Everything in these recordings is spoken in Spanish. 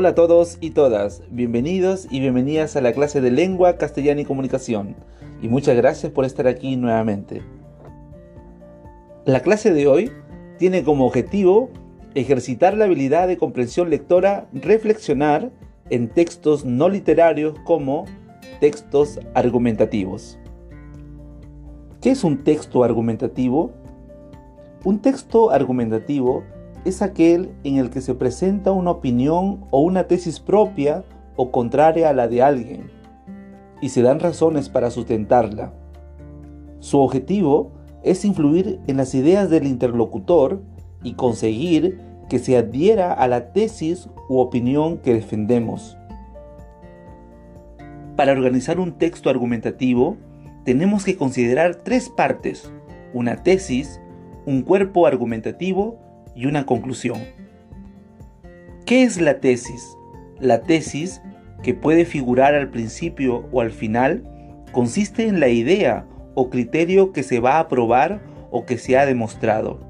Hola a todos y todas, bienvenidos y bienvenidas a la clase de lengua castellana y comunicación y muchas gracias por estar aquí nuevamente. La clase de hoy tiene como objetivo ejercitar la habilidad de comprensión lectora, reflexionar en textos no literarios como textos argumentativos. ¿Qué es un texto argumentativo? Un texto argumentativo es aquel en el que se presenta una opinión o una tesis propia o contraria a la de alguien y se dan razones para sustentarla. Su objetivo es influir en las ideas del interlocutor y conseguir que se adhiera a la tesis u opinión que defendemos. Para organizar un texto argumentativo, tenemos que considerar tres partes, una tesis, un cuerpo argumentativo y una conclusión. ¿Qué es la tesis? La tesis, que puede figurar al principio o al final, consiste en la idea o criterio que se va a probar o que se ha demostrado.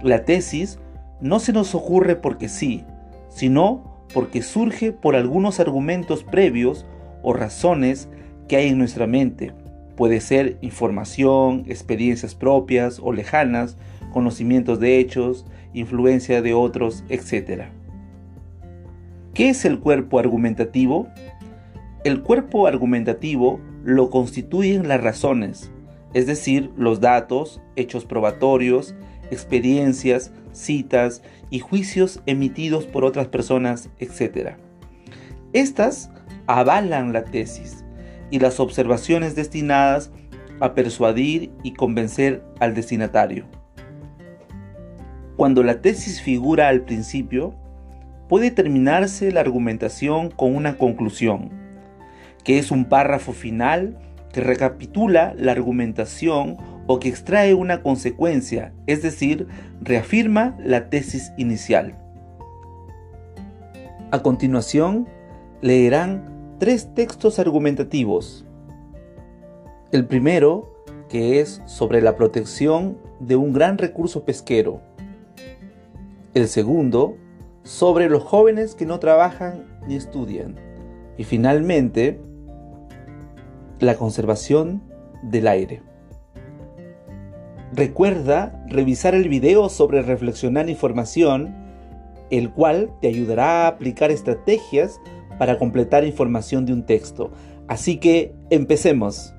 La tesis no se nos ocurre porque sí, sino porque surge por algunos argumentos previos o razones que hay en nuestra mente. Puede ser información, experiencias propias o lejanas, conocimientos de hechos, influencia de otros, etc. ¿Qué es el cuerpo argumentativo? El cuerpo argumentativo lo constituyen las razones, es decir, los datos, hechos probatorios, experiencias, citas y juicios emitidos por otras personas, etc. Estas avalan la tesis y las observaciones destinadas a persuadir y convencer al destinatario. Cuando la tesis figura al principio, puede terminarse la argumentación con una conclusión, que es un párrafo final que recapitula la argumentación o que extrae una consecuencia, es decir, reafirma la tesis inicial. A continuación, leerán tres textos argumentativos. El primero, que es sobre la protección de un gran recurso pesquero, el segundo, sobre los jóvenes que no trabajan ni estudian. Y finalmente, la conservación del aire. Recuerda revisar el video sobre reflexionar información, el cual te ayudará a aplicar estrategias para completar información de un texto. Así que empecemos.